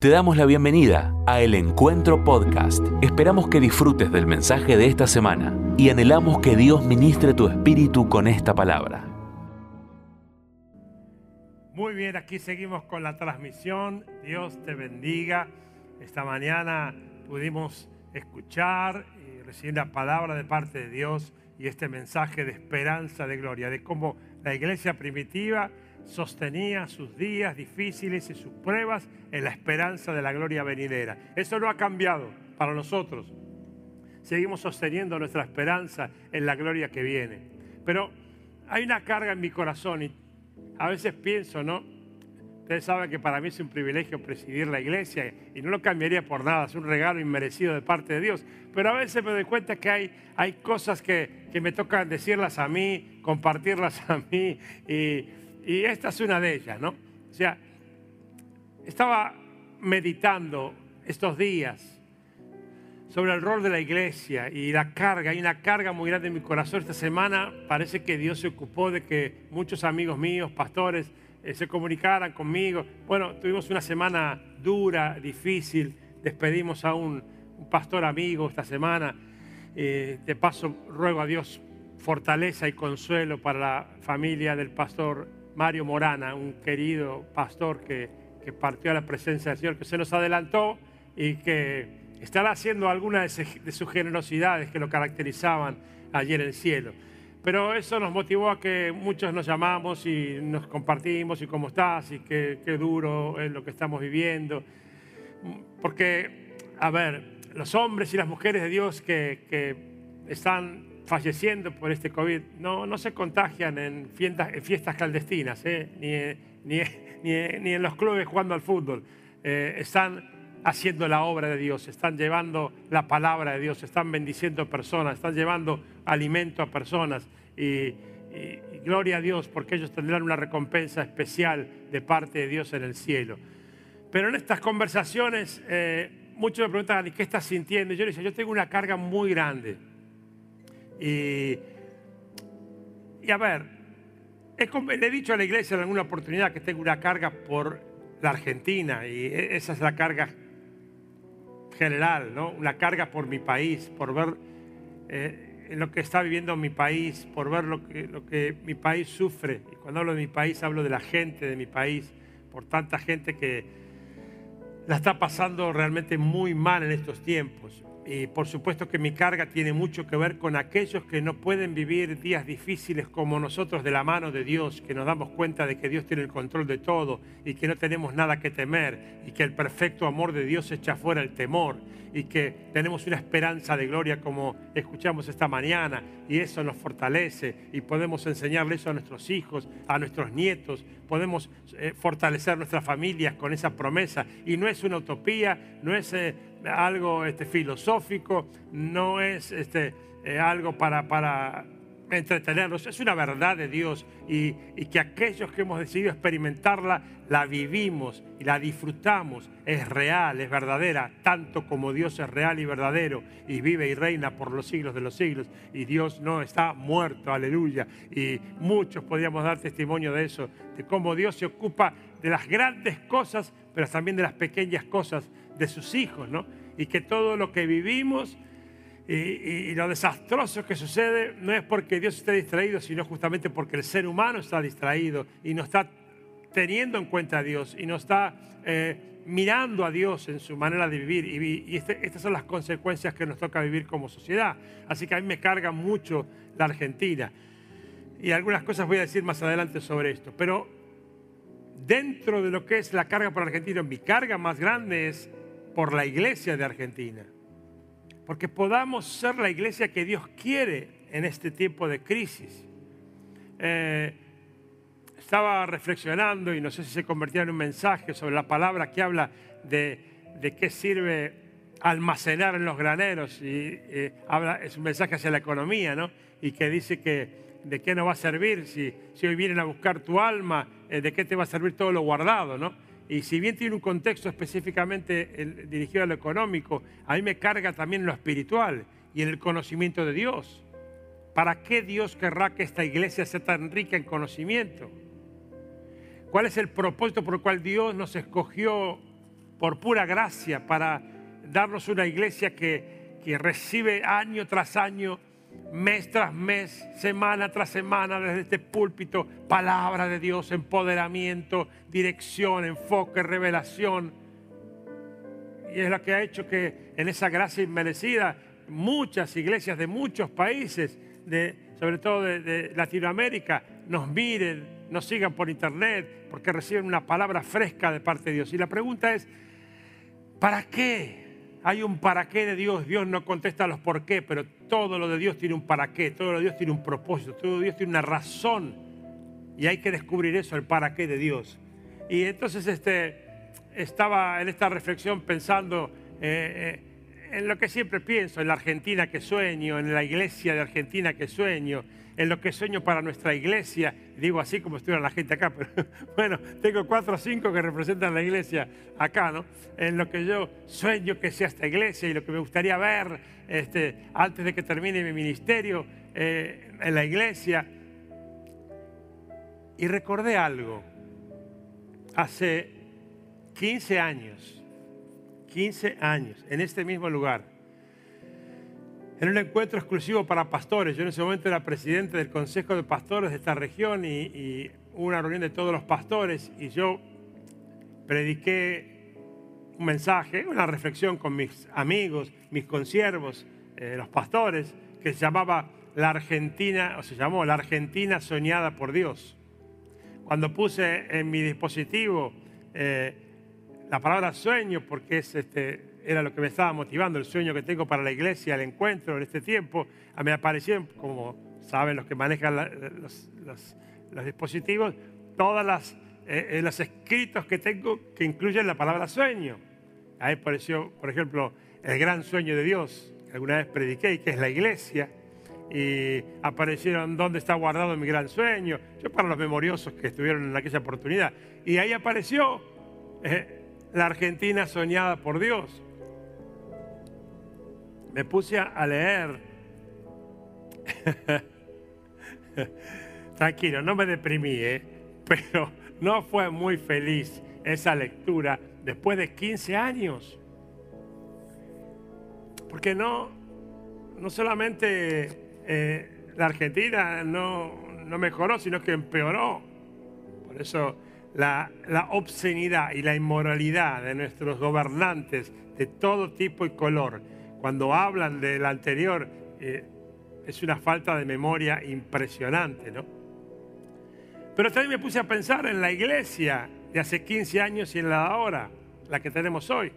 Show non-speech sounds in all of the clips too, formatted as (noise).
Te damos la bienvenida a El Encuentro Podcast. Esperamos que disfrutes del mensaje de esta semana y anhelamos que Dios ministre tu espíritu con esta palabra. Muy bien, aquí seguimos con la transmisión. Dios te bendiga. Esta mañana pudimos escuchar y recibir la palabra de parte de Dios y este mensaje de esperanza, de gloria, de cómo la iglesia primitiva sostenía sus días difíciles y sus pruebas en la esperanza de la gloria venidera. Eso no ha cambiado para nosotros. Seguimos sosteniendo nuestra esperanza en la gloria que viene. Pero hay una carga en mi corazón y a veces pienso, ¿no? Ustedes saben que para mí es un privilegio presidir la iglesia y no lo cambiaría por nada, es un regalo inmerecido de parte de Dios. Pero a veces me doy cuenta que hay, hay cosas que, que me tocan decirlas a mí, compartirlas a mí y, y esta es una de ellas, ¿no? O sea, estaba meditando estos días sobre el rol de la iglesia y la carga. Hay una carga muy grande en mi corazón. Esta semana parece que Dios se ocupó de que muchos amigos míos, pastores, eh, se comunicaran conmigo. Bueno, tuvimos una semana dura, difícil. Despedimos a un, pastor amigo esta semana. Eh, de paso, ruego a Dios fortaleza y consuelo para la familia del pastor Mario Morana, un querido pastor que, que, partió a la presencia del Señor, que se nos adelantó y que estará haciendo algunas de, sus generosidades que lo caracterizaban ayer en el cielo. Pero eso nos motivó a que muchos nos llamamos y nos compartimos y cómo estás y qué, qué duro es lo que estamos viviendo. Porque, a ver, los hombres y las mujeres de Dios que, que están falleciendo por este COVID no, no se contagian en fiestas, en clandestinas, ¿eh? ni, ni, en los clubes jugando al fútbol. Eh, están haciendo la obra de Dios, están llevando la palabra de Dios, están bendiciendo personas, están llevando alimento a personas. Y, gloria a Dios porque ellos tendrán una recompensa especial de parte de Dios en el cielo. Pero en estas conversaciones eh, muchos me preguntan, ¿y qué estás sintiendo? Yo les decía, yo tengo una carga muy grande y, y, a ver, le he dicho a la iglesia en alguna oportunidad que tengo una carga por la Argentina y e, esa es la carga general, ¿no? Una carga por mi país, por ver eh, lo que está viviendo mi país, por ver lo que, lo que mi país sufre. Y cuando hablo de mi país, hablo de la gente de mi país, por tanta gente que la está pasando realmente muy mal en estos tiempos. Y por supuesto que mi carga tiene mucho que ver con aquellos que no pueden vivir días difíciles como nosotros de la mano de Dios, que nos damos cuenta de que Dios tiene el control de todo y que no tenemos nada que temer y que el perfecto amor de Dios echa fuera el temor y que tenemos una esperanza de gloria como escuchamos esta mañana y eso nos fortalece y podemos enseñarle eso a nuestros hijos, a nuestros nietos, podemos eh, fortalecer nuestras familias con esa promesa y no es una utopía, no es... Eh, algo este, filosófico, no es este, eh, algo para, para entretenernos, es una verdad de Dios y, y, que aquellos que hemos decidido experimentarla, la vivimos y la disfrutamos, es real, es verdadera, tanto como Dios es real y verdadero y vive y reina por los siglos de los siglos y Dios no está muerto, aleluya. Y muchos podríamos dar testimonio de eso, de cómo Dios se ocupa de las grandes cosas, pero también de las pequeñas cosas de sus hijos, ¿no? Y que todo lo que vivimos y, y, y, lo desastroso que sucede no es porque Dios esté distraído, sino justamente porque el ser humano está distraído y no está teniendo en cuenta a Dios y no está eh, mirando a Dios en su manera de vivir. Y, y este, estas son las consecuencias que nos toca vivir como sociedad. Así que a mí me carga mucho la Argentina. Y algunas cosas voy a decir más adelante sobre esto. Pero dentro de lo que es la carga por Argentina, mi carga más grande es por la iglesia de Argentina. Porque podamos ser la iglesia que Dios quiere en este tiempo de crisis. Eh, estaba reflexionando y no sé si se convertía en un mensaje sobre la palabra que habla de, de qué sirve almacenar en los graneros. Y eh, habla, es un mensaje hacia la economía, ¿no? Y que dice que de qué nos va a servir si, si hoy vienen a buscar tu alma, eh, de qué te va a servir todo lo guardado, ¿no? Y si bien tiene un contexto específicamente dirigido a lo económico, a mí me carga también lo espiritual y en el conocimiento de Dios. ¿Para qué Dios querrá que esta iglesia sea tan rica en conocimiento? ¿Cuál es el propósito por el cual Dios nos escogió por pura gracia para darnos una iglesia que, que recibe año tras año, mes tras mes, semana tras semana desde este púlpito, palabra de Dios, empoderamiento, dirección, enfoque, revelación. Y es lo que ha hecho que en esa gracia inmerecida muchas iglesias de muchos países, sobre todo de, de Latinoamérica, nos miren, nos sigan por internet, porque reciben una palabra fresca de parte de Dios. Y la pregunta es, ¿para qué? Hay un para qué de Dios. Dios no contesta los por qué, pero todo lo de Dios tiene un para qué, todo lo de Dios tiene un propósito, todo lo de Dios tiene una razón. Y hay que descubrir eso, el para qué de Dios. Y entonces este, estaba en esta reflexión pensando eh, eh, en lo que siempre pienso, en la Argentina que sueño, en la iglesia de Argentina que sueño, en lo que sueño para nuestra iglesia. Digo así como estuviera la gente acá, (laughs) pero bueno, tengo cuatro o cinco que representan la iglesia acá, ¿no? En lo que yo sueño que sea esta iglesia y lo que me gustaría ver este, antes de que termine mi ministerio eh, en la iglesia. Y recordé algo. Hace 15 años, 15 años, en este mismo lugar, en un encuentro exclusivo para pastores. Yo en ese momento era presidente del Consejo de Pastores de esta región y, y una reunión de todos los pastores y yo prediqué un mensaje, una reflexión con mis amigos, mis consiervos, eh, los pastores, que se llamaba la Argentina, o se llamó la Argentina soñada por Dios. Cuando puse en mi dispositivo eh, la palabra sueño, porque es este, era lo que me estaba motivando, el sueño que tengo para la iglesia, el encuentro en este tiempo, a me aparecieron, como saben los que manejan los, dispositivos, todos las, eh, los escritos que tengo que incluyen la palabra sueño. Ahí apareció, por ejemplo, el gran sueño de Dios, que alguna vez prediqué, que es la iglesia y aparecieron dónde está guardado mi gran sueño. Yo para los memoriosos que estuvieron en aquella oportunidad. Y ahí apareció eh, la Argentina soñada por Dios. Me puse a leer. (laughs) Tranquilo, no me deprimí, ¿eh? pero no fue muy feliz esa lectura después de 15 años. Porque no, no solamente eh, la Argentina no, mejoró, sino que empeoró. Por eso la, obscenidad y la inmoralidad de nuestros gobernantes de todo tipo y color, cuando hablan del anterior, eh, es una falta de memoria impresionante, ¿no? Pero también me puse a pensar en la iglesia de hace 15 años y en la de ahora, la que tenemos hoy.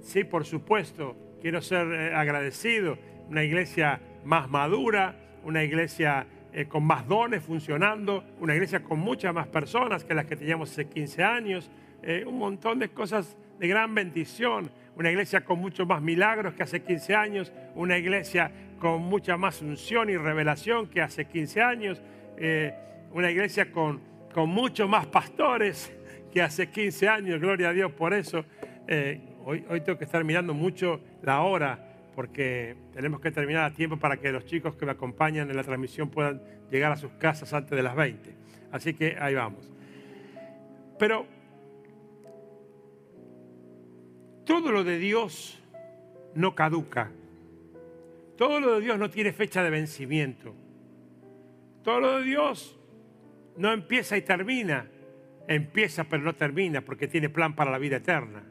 Sí, por supuesto, quiero ser eh, agradecido. Una iglesia más madura, una iglesia eh, con más dones funcionando, una iglesia con muchas más personas que las que teníamos hace 15 años, eh, un montón de cosas de gran bendición, una iglesia con muchos más milagros que hace 15 años, una iglesia con mucha más unción y revelación que hace 15 años, eh, una iglesia con, con muchos más pastores que hace 15 años, gloria a Dios por eso. hoy, hoy tengo que estar mirando mucho la hora porque tenemos que terminar a tiempo para que los chicos que me acompañan en la transmisión puedan llegar a sus casas antes de las 20. Así que ahí vamos. Pero todo lo de Dios no caduca. Todo lo de Dios no tiene fecha de vencimiento. Todo lo de Dios no empieza y termina. Empieza pero no termina porque tiene plan para la vida eterna.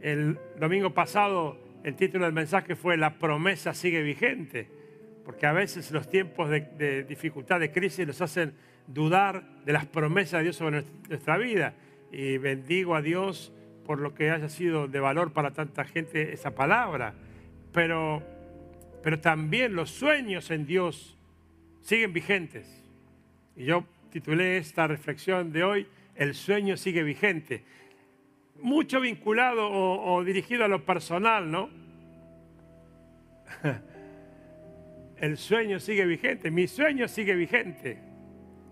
El domingo pasado el título del mensaje fue La promesa sigue vigente, porque a veces los tiempos de, dificultad, de crisis, nos hacen dudar de las promesas de Dios sobre nuestra vida. Y bendigo a Dios por lo que haya sido de valor para tanta gente esa palabra. Pero, pero también los sueños en Dios siguen vigentes. Y yo titulé esta reflexión de hoy, El sueño sigue vigente mucho vinculado o, dirigido a lo personal, ¿no? (laughs) El sueño sigue vigente, mi sueño sigue vigente.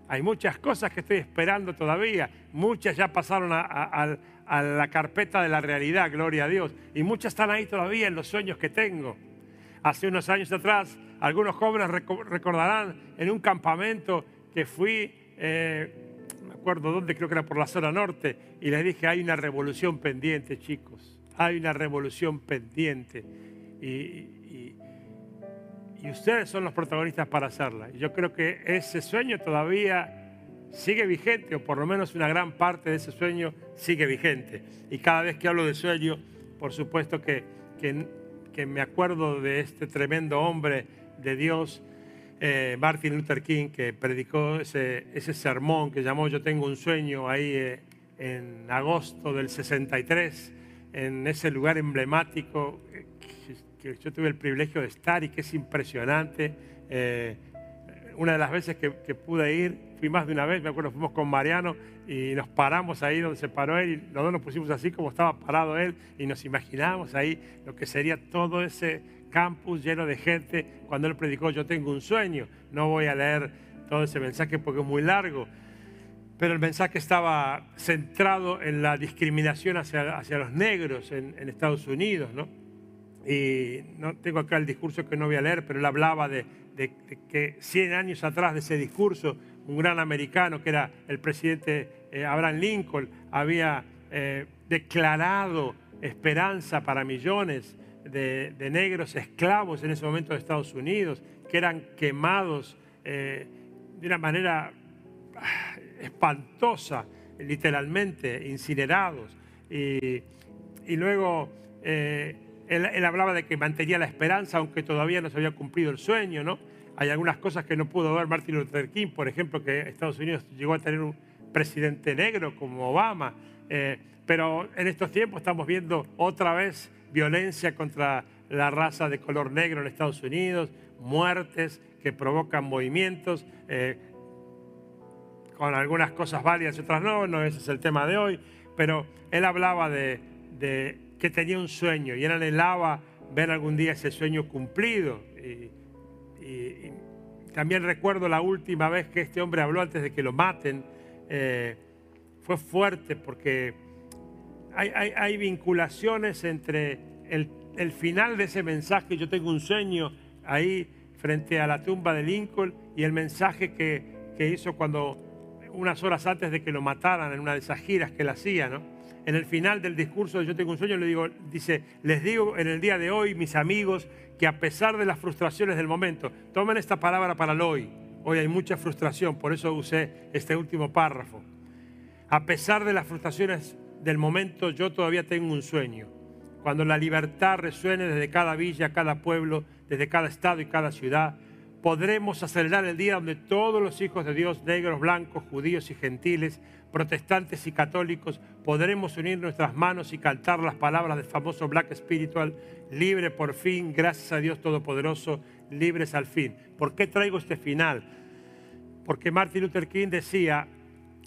Hay muchas cosas que estoy esperando todavía, muchas ya pasaron a, la carpeta de la realidad, gloria a Dios, y muchas están ahí todavía en los sueños que tengo. Hace unos años atrás, algunos jóvenes recordarán en un campamento que fui, eh, acuerdo dónde, creo que era por la zona norte, y les dije, hay una revolución pendiente, chicos, hay una revolución pendiente. Y, y ustedes son los protagonistas para hacerla. Yo creo que ese sueño todavía sigue vigente, o por lo menos una gran parte de ese sueño sigue vigente. Y cada vez que hablo de sueño, por supuesto que, que, me acuerdo de este tremendo hombre de Dios, eh, Martin Luther King, que predicó ese, ese, sermón que llamó Yo tengo un sueño ahí eh, en agosto del 63, en ese lugar emblemático eh, que, yo tuve el privilegio de estar y que es impresionante. una de las veces que, que pude ir, fui más de una vez, me acuerdo, fuimos con Mariano y nos paramos ahí donde se paró él y los dos nos pusimos así como estaba parado él y nos imaginábamos ahí lo que sería todo ese campus lleno de gente cuando él predicó Yo tengo un sueño. No voy a leer todo ese mensaje porque es muy largo, pero el mensaje estaba centrado en la discriminación hacia, hacia los negros en, Estados Unidos, ¿no? Y no tengo acá el discurso que no voy a leer, pero él hablaba de, de que 100 años atrás de ese discurso un gran americano que era el presidente eh, Abraham Lincoln, había eh, declarado esperanza para millones de, negros esclavos en ese momento de Estados Unidos, que eran quemados eh, de una manera ah, espantosa, literalmente, incinerados. Y, luego él, él, hablaba de que mantenía la esperanza, aunque todavía no se había cumplido el sueño, ¿no? Hay algunas cosas que no pudo ver Martin Luther King, por ejemplo, que Estados Unidos llegó a tener un presidente negro como Obama, eh, pero en estos tiempos estamos viendo otra vez violencia contra la raza de color negro en Estados Unidos, muertes que provocan movimientos, eh, con algunas cosas válidas y otras no, no ese es el tema de hoy, pero él hablaba de, que tenía un sueño y él anhelaba ver algún día ese sueño cumplido. Y, también recuerdo la última vez que este hombre habló antes de que lo maten. Eh, fue fuerte porque hay, vinculaciones entre el, final de ese mensaje, yo tengo un sueño ahí frente a la tumba de Lincoln y el mensaje que, que hizo cuando unas horas antes de que lo mataran en una de esas giras que él hacía, ¿no? En el final del discurso de Yo tengo un sueño le digo, dice, les digo en el día de hoy, mis amigos, que a pesar de las frustraciones del momento, tomen esta palabra para el hoy. Hoy hay mucha frustración, por eso usé este último párrafo. A pesar de las frustraciones del momento, yo todavía tengo un sueño. Cuando la libertad resuene desde cada villa, cada pueblo, desde cada estado y cada ciudad, podremos acelerar el día donde todos los hijos de Dios, negros, blancos, judíos y gentiles, protestantes y católicos, podremos unir nuestras manos y cantar las palabras del famoso Black Spiritual, libre por fin, gracias a Dios Todopoderoso, libres al fin. ¿Por qué traigo este final? Porque Martin Luther King decía,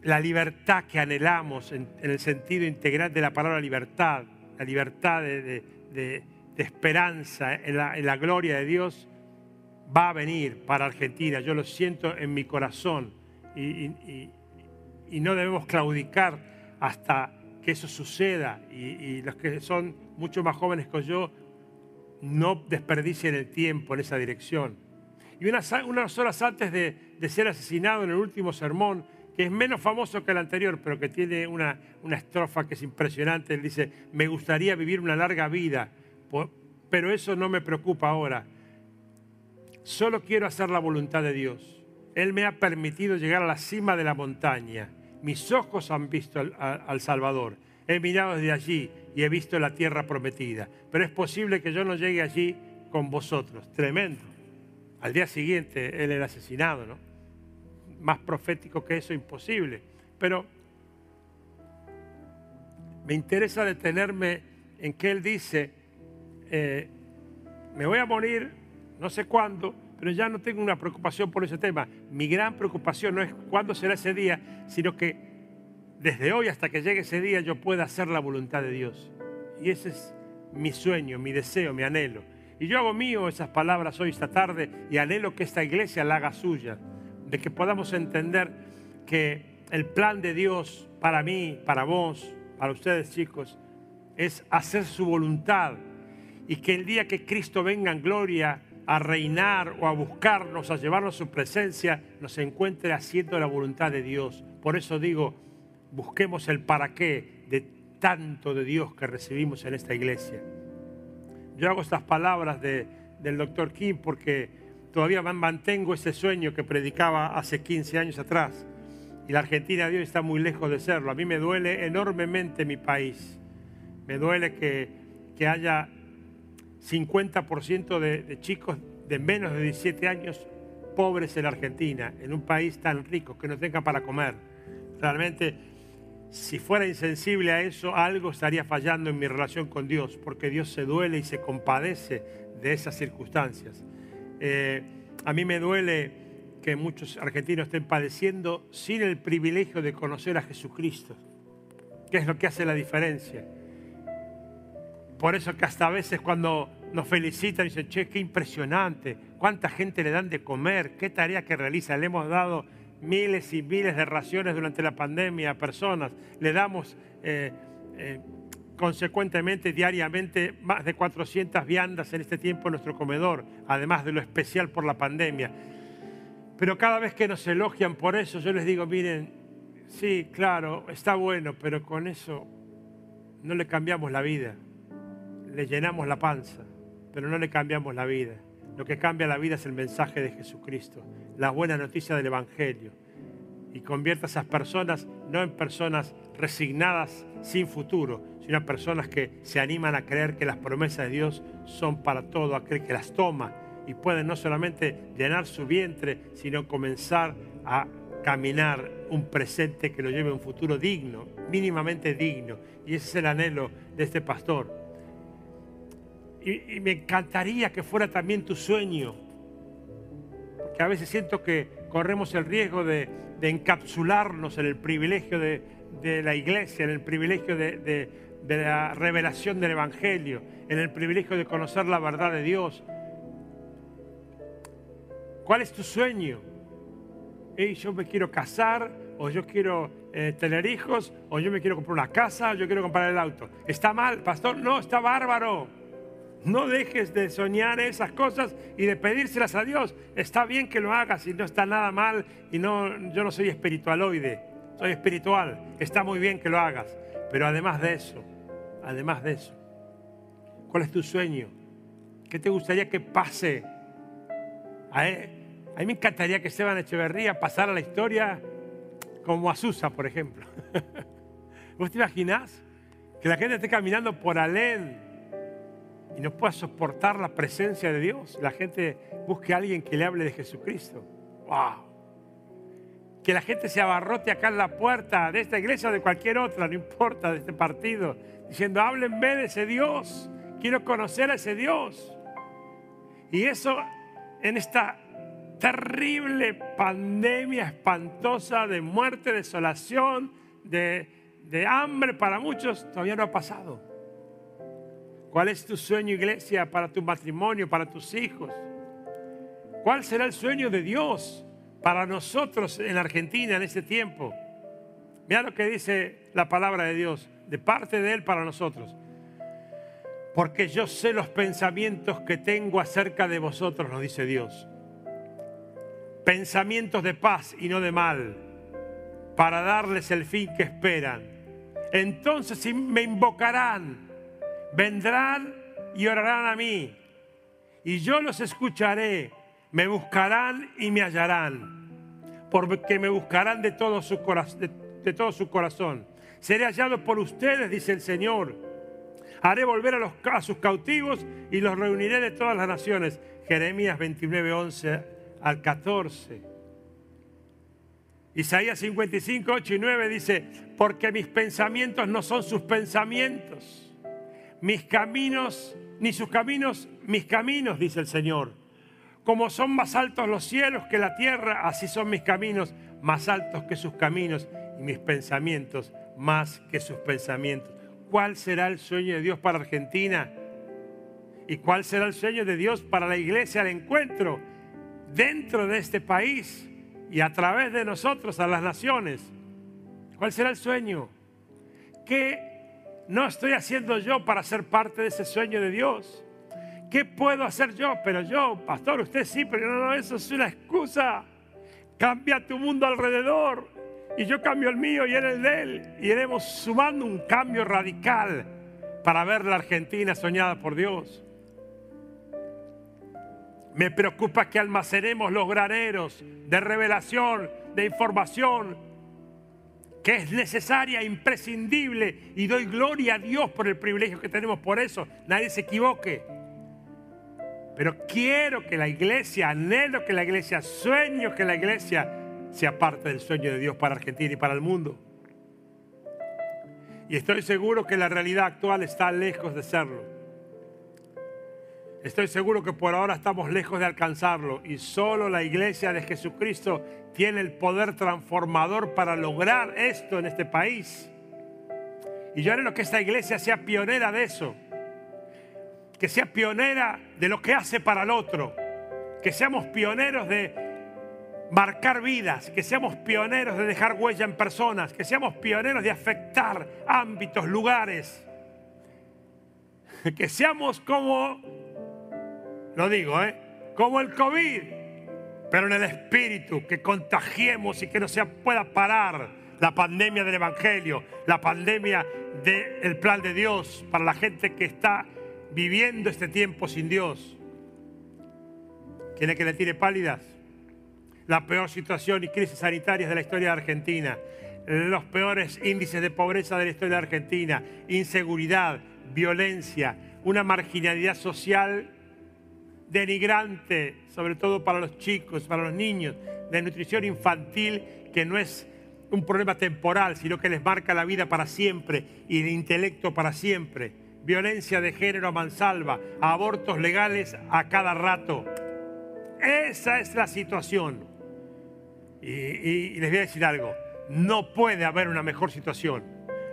la libertad que anhelamos en, el sentido integral de la palabra libertad, la libertad de, esperanza en la, gloria de Dios, va a venir para Argentina. Yo lo siento en mi corazón y no debemos claudicar hasta que eso suceda. Y, los que son mucho más jóvenes que yo, no desperdicien el tiempo en esa dirección. Y unas, unas horas antes de, ser asesinado en el último sermón, que es menos famoso que el anterior, pero que tiene una, una estrofa que es impresionante, él dice, me gustaría vivir una larga vida, pero eso no me preocupa ahora. Solo quiero hacer la voluntad de Dios. Él me ha permitido llegar a la cima de la montaña. Mis ojos han visto al, Salvador. He mirado desde allí y he visto la tierra prometida. Pero es posible que yo no llegue allí con vosotros. Tremendo. Al día siguiente él era asesinado, ¿no? Más profético que eso, imposible. Pero me interesa detenerme en que él dice, eh, me voy a morir, no sé cuándo, pero ya no tengo una preocupación por ese tema. Mi gran preocupación no es cuándo será ese día, sino que desde hoy hasta que llegue ese día yo pueda hacer la voluntad de Dios. Y ese es mi sueño, mi deseo, mi anhelo. Y yo hago mío esas palabras hoy, esta tarde, y anhelo que esta iglesia la haga suya, de que podamos entender que el plan de Dios para mí, para vos, para ustedes chicos, es hacer su voluntad y que el día que Cristo venga en gloria a reinar o a buscarnos, a llevarnos su presencia, nos encuentre haciendo la voluntad de Dios. Por eso digo, busquemos el para qué de tanto de Dios que recibimos en esta iglesia. Yo hago estas palabras del doctor King porque todavía mantengo ese sueño que predicaba hace 15 años atrás. Y la Argentina hoy está muy lejos de serlo. A mí me duele enormemente mi país. Me duele que, que haya 50% de, de chicos de menos de 17 años pobres en la Argentina, en un país tan rico que no tenga para comer. Realmente si fuera insensible a eso, algo estaría fallando en mi relación con Dios, porque Dios se duele y se compadece de esas circunstancias. Eh, a mí me duele que muchos argentinos estén padeciendo sin el privilegio de conocer a Jesucristo, que es lo que hace la diferencia. Por eso que hasta a veces cuando nos felicitan dicen, che, qué impresionante, cuánta gente le dan de comer, qué tarea que realiza, le hemos dado miles y miles de raciones durante la pandemia a personas. Le damos eh, eh, consecuentemente diariamente más de 400 viandas en este tiempo en nuestro comedor, además de lo especial por la pandemia. Pero cada vez que nos elogian por eso, yo les digo, miren, sí, claro, está bueno, pero con eso no le cambiamos la vida. Le llenamos la panza, pero no le cambiamos la vida. Lo que cambia la vida es el mensaje de Jesucristo, la buena noticia del Evangelio. Y convierta a esas personas no en personas resignadas sin futuro, sino personas que se animan a creer que las promesas de Dios son para todo aquel que las toma y pueden no solamente llenar su vientre, sino comenzar a caminar un presente que lo lleve a un futuro digno, mínimamente digno. Y ese es el anhelo de este pastor y, me encantaría que fuera también tu sueño, porque a veces siento que corremos el riesgo de, encapsularnos en el privilegio de, la iglesia, en el privilegio de, la revelación del Evangelio, en el privilegio de conocer la verdad de Dios. ¿Cuál es tu sueño? yo me quiero casar, o yo quiero eh, tener hijos, o yo me quiero comprar una casa, o yo quiero comprar el auto. ¿Está mal, pastor? No, está bárbaro. No dejes de soñar esas cosas y de pedírselas a Dios. Está bien que lo hagas y no está nada mal y no, yo no soy espiritualoide, soy espiritual. Está muy bien que lo hagas. Pero además de eso, además de eso, ¿cuál es tu sueño? ¿Qué te gustaría que pase? A, mí me encantaría que Esteban Echeverría pasara la historia como Azusa, por ejemplo. (laughs) ¿Vos te imaginás? Que la gente esté caminando por Alén y no pueda soportar la presencia de Dios. La gente busque a alguien que le hable de Jesucristo. ¡Wow! Que la gente se abarrote acá en la puerta de esta iglesia o de cualquier otra, no importa, de este partido, diciendo, háblenme de ese Dios. Quiero conocer a ese Dios. Y eso en esta terrible pandemia espantosa de muerte, desolación, de, de hambre para muchos, todavía no ha pasado. ¿Cuál es tu sueño, iglesia, para tu matrimonio, para tus hijos? ¿Cuál será el sueño de Dios para nosotros en Argentina en este tiempo? Mira lo que dice la palabra de Dios, de parte de Él para nosotros. Porque yo sé los pensamientos que tengo acerca de vosotros, nos dice Dios. Pensamientos de paz y no de mal, para darles el fin que esperan. Entonces me invocarán vendrán y orarán a mí, y yo los escucharé, me buscarán y me hallarán, porque me buscarán de todo su, de, todo su corazón. Seré hallado por ustedes, dice el Señor. Haré volver a, los, a sus cautivos y los reuniré de todas las naciones. Jeremías 29, 11 al 14. Isaías 55, 8 y 9 dice, porque mis pensamientos no son sus pensamientos mis caminos, ni sus caminos, mis caminos, dice el Señor. Como son más altos los cielos que la tierra, así son mis caminos más altos que sus caminos y mis pensamientos más que sus pensamientos. ¿Cuál será el sueño de Dios para Argentina? ¿Y cuál será el sueño de Dios para la iglesia al encuentro dentro de este país y a través de nosotros a las naciones? ¿Cuál será el sueño? ¿Qué no estoy haciendo yo para ser parte de ese sueño de Dios. ¿Qué puedo hacer yo? Pero yo, pastor, usted sí, pero no, no, eso es una excusa. Cambia tu mundo alrededor. y yo cambio el mío y él el de él. Y iremos sumando un cambio radical para ver la Argentina soñada por Dios. Me preocupa que almacenemos los graneros de revelación, de información, que es necesaria, imprescindible, y doy gloria a Dios por el privilegio que tenemos por eso. Nadie se equivoque. Pero quiero que la iglesia, anhelo que la iglesia, sueño que la iglesia sea parte del sueño de Dios para Argentina y para el mundo. Y estoy seguro que la realidad actual está lejos de serlo. Estoy seguro que por ahora estamos lejos de alcanzarlo y solo la iglesia de Jesucristo tiene el poder transformador para lograr esto en este país. Y yo lo que esta iglesia sea pionera de eso, que sea pionera de lo que hace para el otro, que seamos pioneros de marcar vidas, que seamos pioneros de dejar huella en personas, que seamos pioneros de afectar ámbitos, lugares, (laughs) que seamos como, lo digo, ¿eh? como el COVID, pero en el espíritu, que contagiemos y que no se pueda parar la pandemia del Evangelio, la pandemia del plan de Dios para la gente que está viviendo este tiempo sin Dios. ¿Quiere que le tire pálidas? la peor situación y crisis sanitarias de la historia de Argentina, los peores índices de pobreza de la historia de Argentina, inseguridad, violencia, una marginalidad social denigrante, sobre todo para los chicos, para los niños, de nutrición infantil que no es un problema temporal, sino que les marca la vida para siempre y el intelecto para siempre. Violencia de género a mansalva, abortos legales a cada rato. Esa es la situación. Y, les voy a decir algo, no puede haber una mejor situación,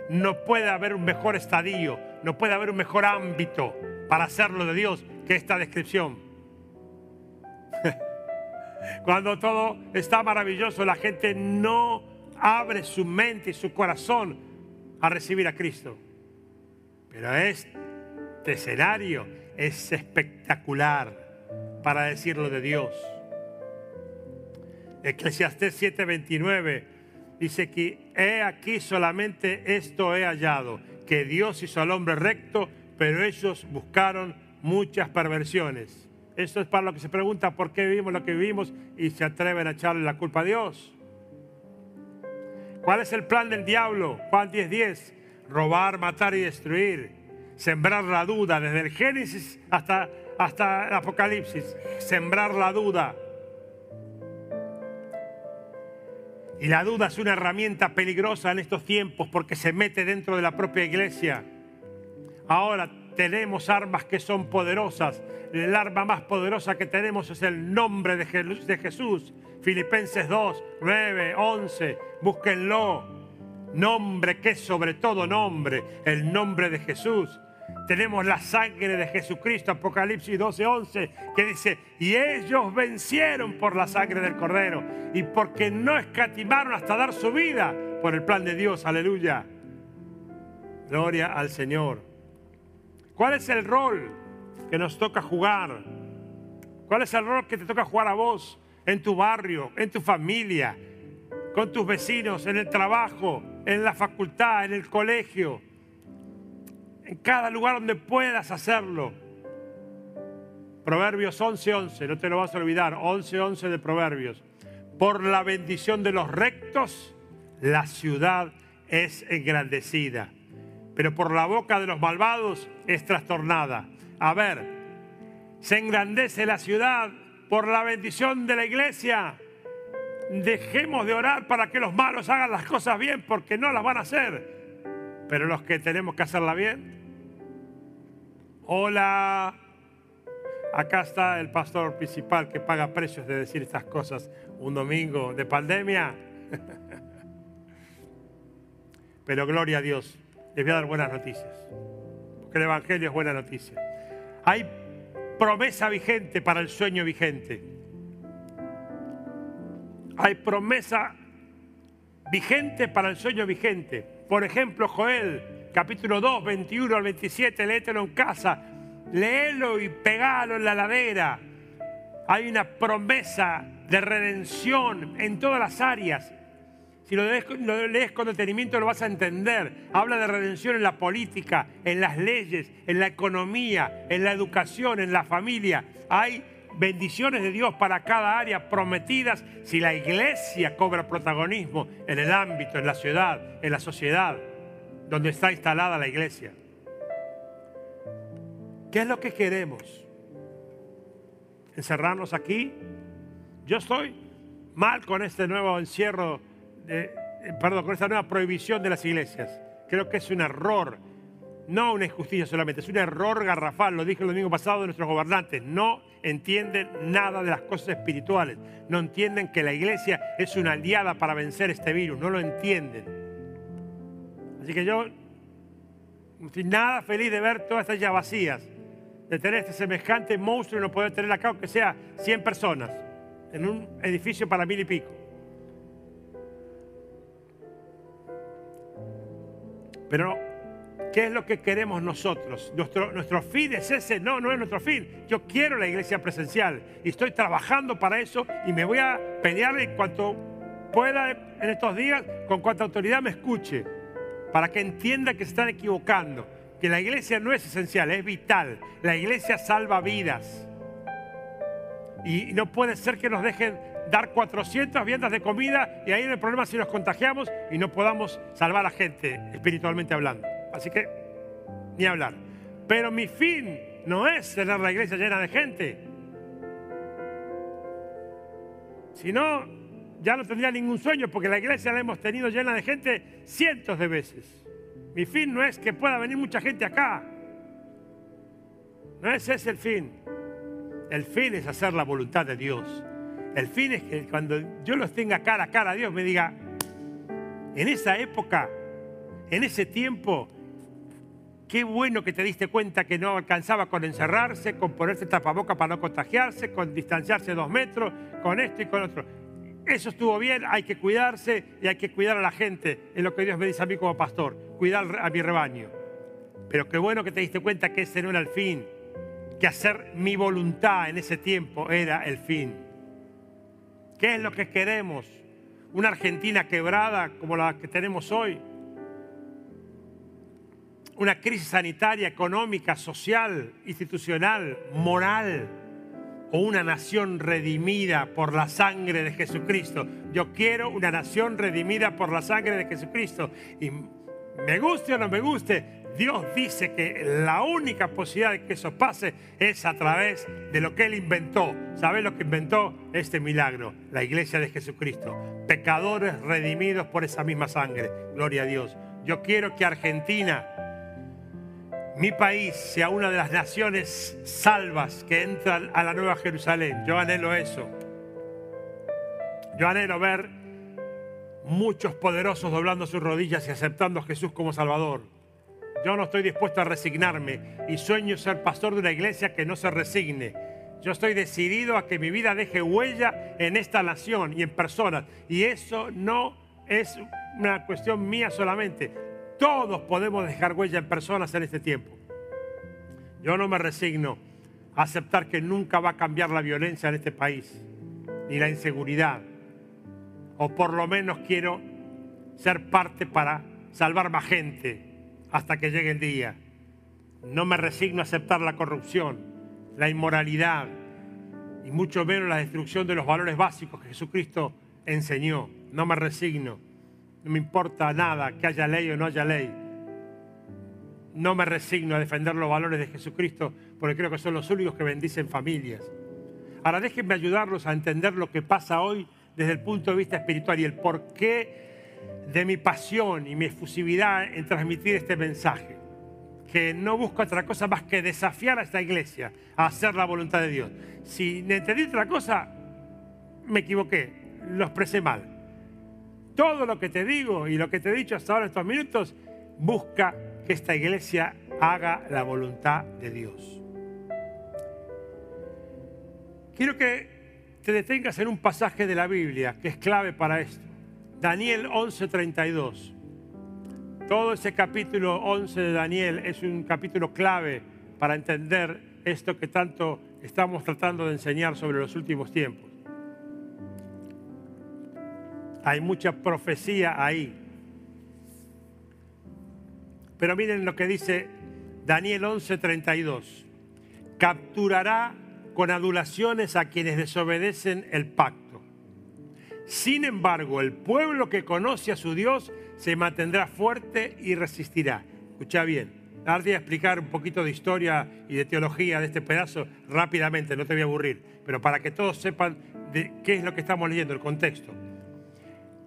no puede haber un mejor estadio, no puede haber un mejor ámbito para hacerlo de Dios que esta descripción. (laughs) Cuando todo está maravilloso, la gente no abre su mente y su corazón a recibir a Cristo. Pero este escenario es espectacular para decirlo de Dios. Eclesiastés 7:29 dice que he aquí solamente esto he hallado, que Dios hizo al hombre recto, pero ellos buscaron muchas perversiones. Eso es para lo que se pregunta por qué vivimos lo que vivimos y se atreven a echarle la culpa a Dios. ¿Cuál es el plan del diablo? Juan 10:10. Robar, matar y destruir. Sembrar la duda desde el Génesis hasta, hasta el Apocalipsis. Sembrar la duda Y la duda es una herramienta peligrosa en estos tiempos porque se mete dentro de la propia iglesia. Ahora tenemos armas que son poderosas. El arma más poderosa que tenemos es el nombre de Jesús. Filipenses 2, 9, 11. Búsquenlo. Nombre que es sobre todo nombre. El nombre de Jesús tenemos la sangre de Jesucristo, Apocalipsis 12, 11, que dice, y ellos vencieron por la sangre del Cordero y porque no escatimaron hasta dar su vida por el plan de Dios, aleluya. Gloria al Señor. ¿Cuál es el rol que nos toca jugar? ¿Cuál es el rol que te toca jugar a vos en tu barrio, en tu familia, con tus vecinos, en el trabajo, en la facultad, en el colegio? en cada lugar donde puedas hacerlo. Proverbios 11:11, 11, no te lo vas a olvidar, 11:11 11 de Proverbios. Por la bendición de los rectos, la ciudad es engrandecida, pero por la boca de los malvados es trastornada. A ver, se engrandece la ciudad por la bendición de la iglesia. Dejemos de orar para que los malos hagan las cosas bien, porque no las van a hacer. Pero los que tenemos que hacerla bien, hola, acá está el pastor principal que paga precios de decir estas cosas un domingo de pandemia. (laughs) Pero gloria a Dios, les voy a dar buenas noticias, porque el Evangelio es buena noticia. Hay promesa vigente para el sueño vigente. Hay promesa vigente para el sueño vigente. Por ejemplo, Joel, capítulo 2, 21 al 27, léetelo en casa, léelo y pegalo en la ladera. Hay una promesa de redención en todas las áreas. Si lo lees, lo con detenimiento lo vas a entender. Habla de redención en la política, en las leyes, en la economía, en la educación, en la familia. Hay bendiciones de Dios para cada área prometidas si la iglesia cobra protagonismo en el ámbito, en la ciudad, en la sociedad donde está instalada la iglesia. ¿Qué es lo que queremos? ¿Encerrarnos aquí? Yo estoy mal con este nuevo encierro, eh, perdón, con esta nueva prohibición de las iglesias. Creo que es un error, no una injusticia solamente, es un error garrafal, lo dije el domingo pasado nuestros gobernantes, no entienden nada de las cosas espirituales, no entienden que la iglesia es una aliada para vencer este virus, no lo entienden. Así que yo estoy nada feliz de ver todas estas ya vacías, de tener este semejante monstruo y no poder tener acá aunque sea 100 personas en un edificio para mil y pico. Pero, ¿qué es lo que queremos nosotros? Nuestro, fin es ese, no, no es nuestro fin. Yo quiero la iglesia presencial y estoy trabajando para eso y me voy a pelear en cuanto pueda en estos días, con cuanta autoridad me escuche, para que entienda que se están equivocando, que la iglesia no es esencial, es vital. La iglesia salva vidas. Y no puede ser que nos dejen dar 400 viandas de comida y ahí no hay problema si nos contagiamos y no podamos salvar a gente, espiritualmente hablando. Así que, ni hablar. Pero mi fin no es tener la iglesia llena de gente. Si no, ya no tendría ningún sueño porque la iglesia la hemos tenido llena de gente cientos de veces. Mi fin no es que pueda venir mucha gente acá. No ese es el fin. El fin es hacer la voluntad de Dios. El fin es que cuando yo los tenga cara a cara Dios me diga, en esa época, en ese tiempo, qué bueno que te diste cuenta que no alcanzaba con encerrarse, con ponerse tapaboca para no contagiarse, con distanciarse dos metros, con esto y con otro. Eso estuvo bien, hay que cuidarse y hay que cuidar a la gente, es lo que Dios me dice a mí como pastor, cuidar a mi rebaño. Pero qué bueno que te diste cuenta que ese no era el fin, que hacer mi voluntad en ese tiempo era el fin. ¿Qué es lo que queremos? ¿Una Argentina quebrada como la que tenemos hoy? ¿Una crisis sanitaria, económica, social, institucional, moral? ¿O una nación redimida por la sangre de Jesucristo? Yo quiero una nación redimida por la sangre de Jesucristo. Y me guste o no me guste, Dios dice que la única posibilidad de que eso pase es a través de lo que Él inventó. ¿Sabes lo que inventó? Este milagro, la iglesia de Jesucristo. Pecadores redimidos por esa misma sangre. Gloria a Dios. Yo quiero que Argentina, mi país, sea una de las naciones salvas que entran a la Nueva Jerusalén. Yo anhelo eso. Yo anhelo ver muchos poderosos doblando sus rodillas y aceptando a Jesús como Salvador. Yo no estoy dispuesto a resignarme y sueño ser pastor de una iglesia que no se resigne. Yo estoy decidido a que mi vida deje huella en esta nación y en personas. Y eso no es una cuestión mía solamente. Todos podemos dejar huella en personas en este tiempo. Yo no me resigno a aceptar que nunca va a cambiar la violencia en este país, ni la inseguridad. O por lo menos quiero ser parte para salvar más gente, hasta que llegue el día. No me resigno a aceptar la corrupción, la inmoralidad y mucho menos la destrucción de los valores básicos que Jesucristo enseñó. No me resigno. No me importa nada que haya ley o no haya ley. No me resigno a defender los valores de Jesucristo porque creo que son los únicos que bendicen familias. Ahora déjenme ayudarlos a entender lo que pasa hoy desde el punto de vista espiritual y el por qué de mi pasión y mi efusividad en transmitir este mensaje, que no busco otra cosa más que desafiar a esta iglesia a hacer la voluntad de Dios. Si entendí otra cosa, me equivoqué, lo expresé mal. Todo lo que te digo y lo que te he dicho hasta ahora en estos minutos, busca que esta iglesia haga la voluntad de Dios. Quiero que te detengas en un pasaje de la Biblia que es clave para esto. Daniel 11:32. Todo ese capítulo 11 de Daniel es un capítulo clave para entender esto que tanto estamos tratando de enseñar sobre los últimos tiempos. Hay mucha profecía ahí. Pero miren lo que dice Daniel 11:32. Capturará con adulaciones a quienes desobedecen el pacto. Sin embargo, el pueblo que conoce a su Dios se mantendrá fuerte y resistirá. Escucha bien. Ahora voy a explicar un poquito de historia y de teología de este pedazo rápidamente, no te voy a aburrir, pero para que todos sepan qué es lo que estamos leyendo, el contexto.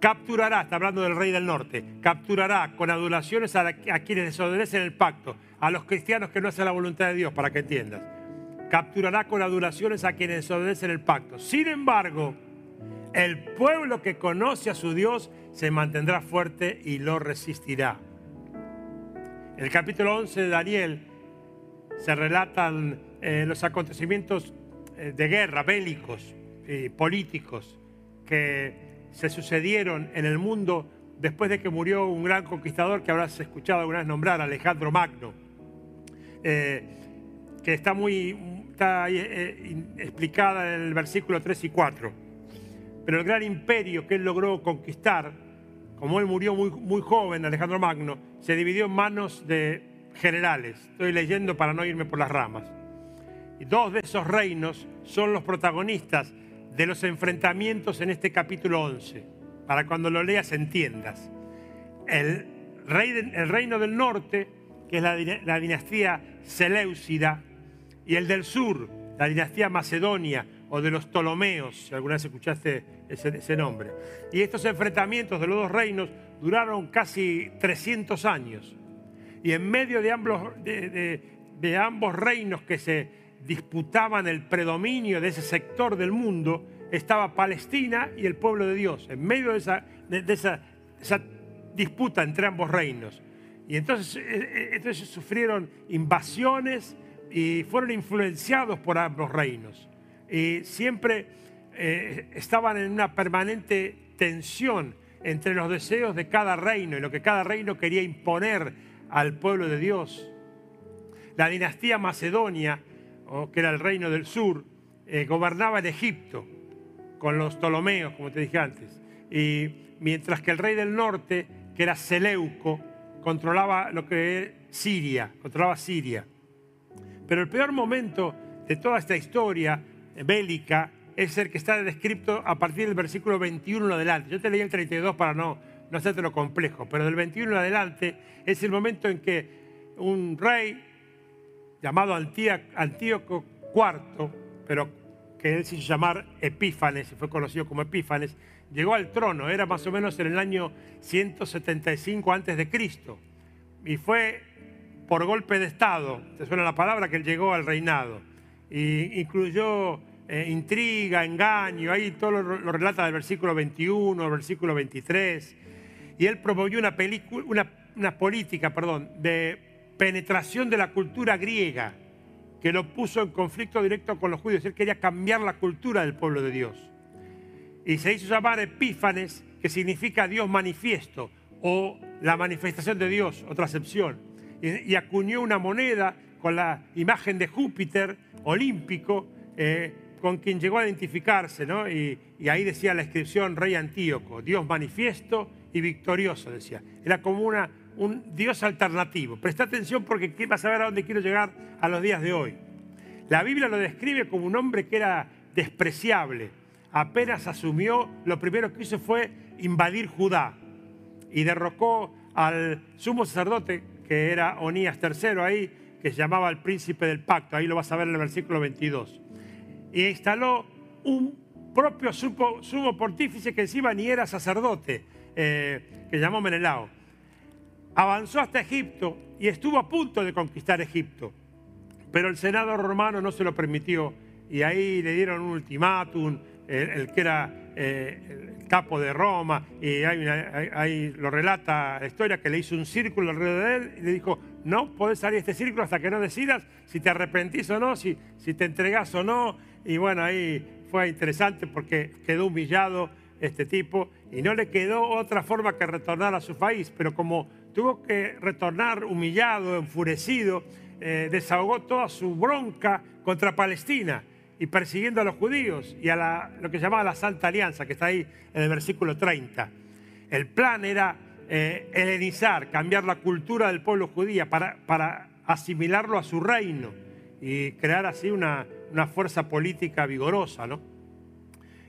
Capturará, está hablando del rey del norte, capturará con adulaciones a, quienes desobedecen el pacto, a los cristianos que no hacen la voluntad de Dios, para que entiendas. Capturará con adulaciones a quienes desobedecen el pacto. Sin embargo, el pueblo que conoce a su Dios se mantendrá fuerte y lo resistirá. En el capítulo 11 de Daniel se relatan eh, los acontecimientos eh, de guerra, bélicos y políticos que se sucedieron en el mundo después de que murió un gran conquistador que habrás escuchado alguna vez nombrar, Alejandro Magno, eh, que está muy está, explicada en el versículo 3 y 4. Pero el gran imperio que él logró conquistar como él murió muy, muy joven, Alejandro Magno, se dividió en manos de generales. Estoy leyendo para no irme por las ramas. Y dos de esos reinos son los protagonistas de los enfrentamientos en este capítulo 11, para cuando lo leas entiendas. El, rey el reino del norte, que es la, la dinastía Seleucida, y el del sur, la dinastía Macedonia o de los Ptolomeos, si alguna vez escuchaste ese, nombre. Y estos enfrentamientos de los dos reinos duraron casi 300 años. Y en medio de ambos, de, ambos reinos que se disputaban el predominio de ese sector del mundo, estaba Palestina y el pueblo de Dios, en medio de esa, de, esa, disputa entre ambos reinos. Y entonces, eh, eh, entonces sufrieron invasiones y fueron influenciados por ambos reinos. Y siempre eh, estaban en una permanente tensión entre los deseos de cada reino y lo que cada reino quería imponer al pueblo de Dios. La dinastía macedonia, que era el reino del sur, eh, gobernaba en Egipto con los Ptolomeos, como te dije antes. Y mientras que el rey del norte, que era Seleuco, controlaba lo que es Siria, controlaba Siria. Pero el peor momento de toda esta historia bélica es el que está descrito a partir del versículo 21 en adelante. Yo te leí el 32 para no, no hacerte lo complejo, pero del 21 en adelante es el momento en que un rey llamado Antíoco IV, pero que él se hizo llamar Epífanes, y fue conocido como Epífanes, llegó al trono, era más o menos en el año 175 antes de Cristo, y fue por golpe de Estado, te suena la palabra, que él llegó al reinado, y incluyó eh, intriga, engaño, ahí todo lo, relata del versículo 21, el versículo 23. Y él promovió una, una, política perdón, de penetración de la cultura griega que lo puso en conflicto directo con los judíos. Él quería cambiar la cultura del pueblo de Dios. Y se hizo llamar Epífanes, que significa Dios manifiesto o la manifestación de Dios, otra acepción. Y, acuñó una moneda con la imagen de Júpiter olímpico, eh, con quien llegó a identificarse, ¿no? Y, ahí decía la inscripción Rey Antíoco, Dios manifiesto y victorioso, decía. Era como una, un Dios alternativo. Presta atención porque vas a ver a dónde quiero llegar a los días de hoy. La Biblia lo describe como un hombre que era despreciable. Apenas asumió, lo primero que hizo fue invadir Judá y derrocó al sumo sacerdote, que era Onías III ahí, que se llamaba el príncipe del pacto. Ahí lo vas a ver en el versículo 22 y instaló un propio sumo pontífice que encima ni era sacerdote, eh, que llamó Menelao. Avanzó hasta Egipto y estuvo a punto de conquistar Egipto, pero el Senado romano no se lo permitió y ahí le dieron un ultimátum, el, que era eh, el capo de Roma, y ahí, lo relata la historia, que le hizo un círculo alrededor de él y le dijo, no podés salir de este círculo hasta que no decidas si te arrepentís o no, si, si te entregás o no, y bueno, ahí fue interesante porque quedó humillado este tipo y no le quedó otra forma que retornar a su país, pero como tuvo que retornar humillado, enfurecido, eh, desahogó toda su bronca contra Palestina y persiguiendo a los judíos y a lo que llamaba la Santa Alianza, que está ahí en el versículo 30. El plan era eh, helenizar, cambiar la cultura del pueblo judía para, para asimilarlo a su reino y crear así una, fuerza política vigorosa. ¿no?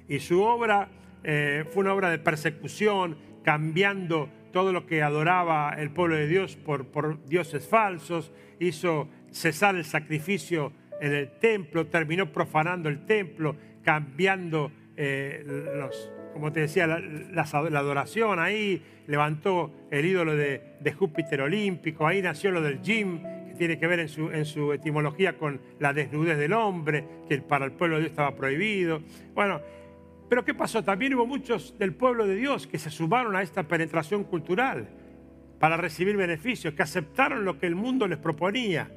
Y su obra eh, fue una obra de persecución, cambiando todo lo que adoraba el pueblo de Dios por, dioses falsos, hizo cesar el sacrificio en el templo, terminó profanando el templo, cambiando eh, los, como te decía, la, adoración ahí, levantó el ídolo de, Júpiter olímpico, ahí nació lo del gym, que tiene que ver en su, en su etimología con la desnudez del hombre, que para el pueblo de Dios estaba prohibido. Bueno, pero ¿qué pasó? También hubo muchos del pueblo de Dios que se sumaron a esta penetración cultural para recibir beneficios, que aceptaron lo que el mundo les proponía.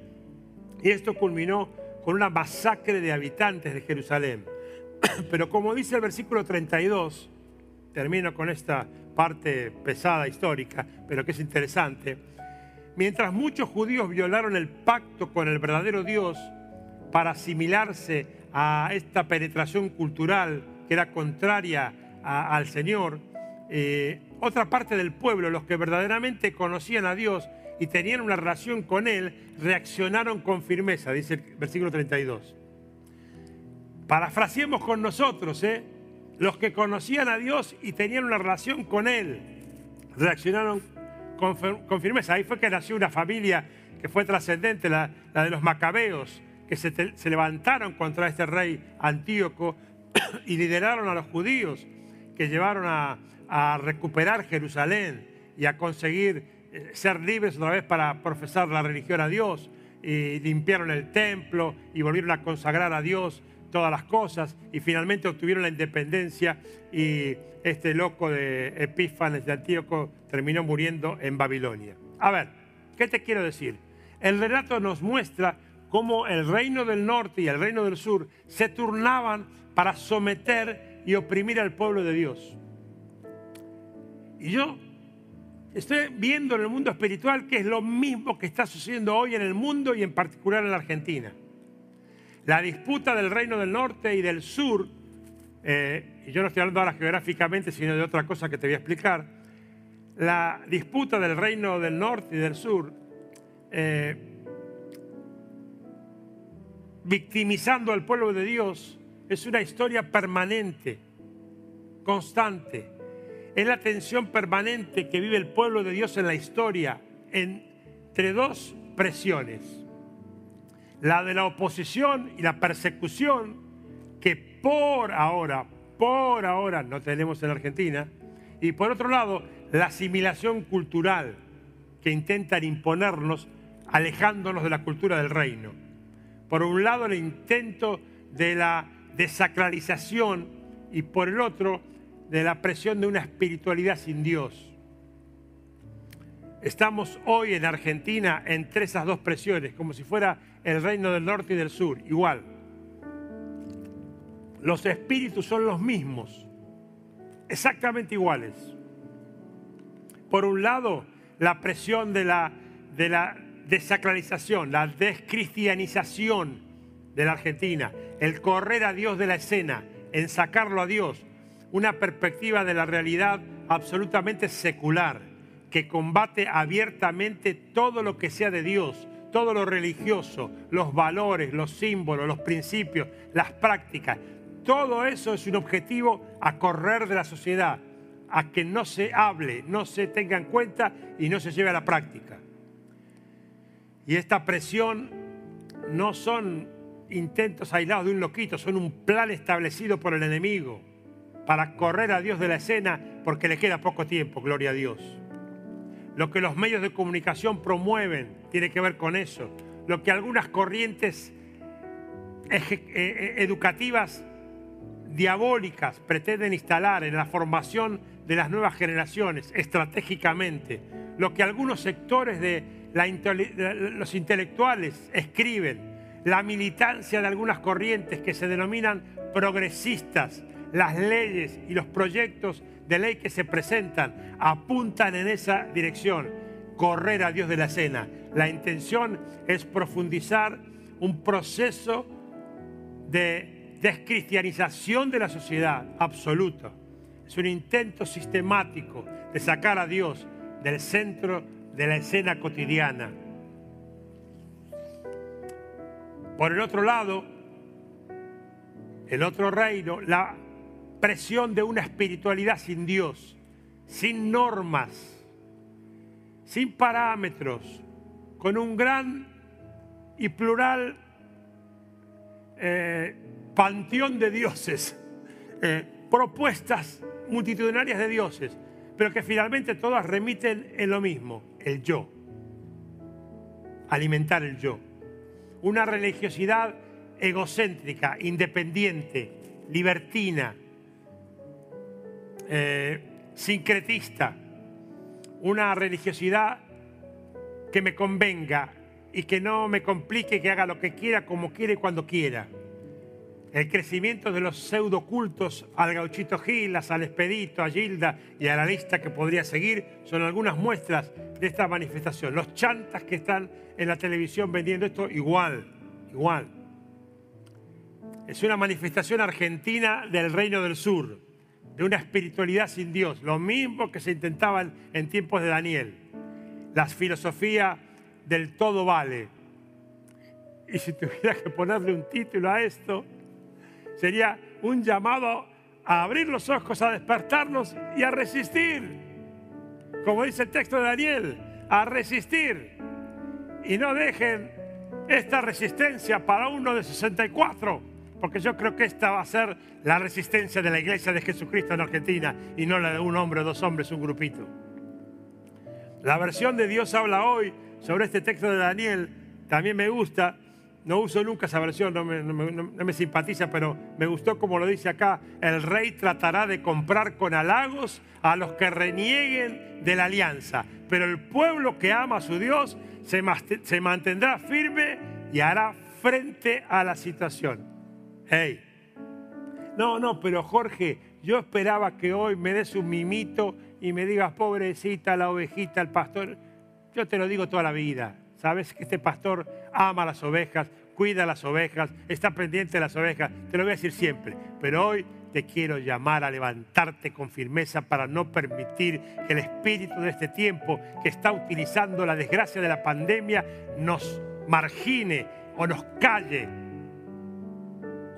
Y esto culminó con una masacre de habitantes de Jerusalén. (clears throat) Pero como dice el versículo 32, termino con esta parte pesada histórica, pero que es interesante, mientras muchos judíos violaron el pacto con el verdadero Dios para asimilarse a esta penetración cultural era contraria al Señor, eh, otra parte del pueblo, los que verdaderamente conocían a Dios y tenían una relación con Él, reaccionaron con firmeza, dice el versículo 32. Parafraseemos con nosotros, ¿eh? los que conocían a Dios y tenían una relación con Él, reaccionaron con, firmeza. Ahí fue que nació una familia que fue trascendente, la, de los macabeos, que se, levantaron contra este rey Antíoco (coughs) y lideraron a los judíos, que llevaron a, recuperar Jerusalén y a conseguir eh, ser libres otra vez para profesar la religión a Dios. Y limpiaron el templo y volvieron a consagrar a Dios todas las cosas y finalmente obtuvieron la independencia y este loco de Epífanes de Antíoco terminó muriendo en Babilonia. A ver, ¿qué te quiero decir? El relato nos muestra cómo el reino del norte y el reino del sur se turnaban para someter y oprimir al pueblo de Dios. Y yo estoy viendo en el mundo espiritual que es lo mismo que está sucediendo hoy en el mundo y en particular en la Argentina. La disputa del reino del norte y del sur, eh, y yo no estoy hablando ahora geográficamente, sino de otra cosa que te voy a explicar, la disputa del reino del norte y del sur, eh, victimizando al pueblo de Dios, es una historia permanente, constante. Es la tensión permanente que vive el pueblo de Dios en la historia entre dos presiones la de la oposición y la persecución que por ahora, por ahora no tenemos en Argentina, y por otro lado, la asimilación cultural que intentan imponernos alejándonos de la cultura del reino. Por un lado, el intento de la desacralización y por el otro, de la presión de una espiritualidad sin Dios. Estamos hoy en Argentina entre esas dos presiones, como si fuera el reino del norte y del sur, igual. Los espíritus son los mismos, exactamente iguales. Por un lado, la presión de la, de la desacralización, la descristianización de la Argentina, el correr a Dios de la escena, en sacarlo a Dios, una perspectiva de la realidad absolutamente secular que combate abiertamente todo lo que sea de Dios, todo lo religioso, los valores, los símbolos, los principios, las prácticas. Todo eso es un objetivo a correr de la sociedad, a que no se hable, no se tenga en cuenta y no se lleve a la práctica. Y esta presión no son intentos aislados de un loquito, son un plan establecido por el enemigo para correr a Dios de la escena porque le queda poco tiempo, gloria a Dios. Lo que los medios de comunicación promueven tiene que ver con eso. Lo que algunas corrientes eh, eh, educativas diabólicas pretenden instalar en la formación de las nuevas generaciones estratégicamente. Lo que algunos sectores de los intelectuales escriben. La militancia de algunas corrientes que se denominan progresistas. Las leyes y los proyectos de ley que se presentan apuntan en esa dirección, correr a Dios de la cena. La intención es profundizar un proceso de descristianización de la sociedad, absoluto. Es un intento sistemático de sacar a Dios del centro de la escena cotidiana. Por el otro lado, el otro reino, la presión de una espiritualidad sin Dios, sin normas, sin parámetros, con un gran y plural eh, panteón de dioses, (laughs) eh, propuestas multitudinarias de dioses, pero que finalmente todas remiten en lo mismo, el yo, alimentar el yo. Una religiosidad egocéntrica, independiente, libertina, eh, sincretista, una religiosidad que me convenga y que no me complique, que haga lo que quiera, como quiera y cuando quiera. El crecimiento de los pseudocultos al gauchito Gil, a San Expedito, a Gilda y a la lista que podría seguir son algunas muestras de esta manifestación. Los chantas que están en la televisión vendiendo esto igual, igual. Es una manifestación argentina del reino del sur, de una espiritualidad sin Dios, lo mismo que se intentaban en tiempos de Daniel. La filosofía del todo vale. Y si tuviera que ponerle un título a esto, sería un llamado a abrir los ojos, a despertarnos y a resistir. Como dice el texto de Daniel, a resistir. Y no dejen esta resistencia para uno de 64, porque yo creo que esta va a ser la resistencia de la iglesia de Jesucristo en Argentina y no la de un hombre, dos hombres, un grupito. La versión de Dios habla hoy sobre este texto de Daniel también me gusta no uso nunca esa versión, no me, simpatiza, pero me gustó como lo dice acá, el rey tratará de comprar con halagos a los que renieguen de la alianza, pero el pueblo que ama a su Dios se, se mantendrá firme y hará frente a la situación. Hey. No, no, pero Jorge, yo esperaba que hoy me des un mimito y me digas, pobrecita la ovejita, el pastor. Yo te lo digo toda la vida. Sabes que este pastor ama las ovejas, cuida las ovejas, está pendiente de las ovejas. Te lo voy a decir siempre. Pero hoy te quiero llamar a levantarte con firmeza para no permitir que el espíritu de este tiempo que está utilizando la desgracia de la pandemia nos margine o nos calle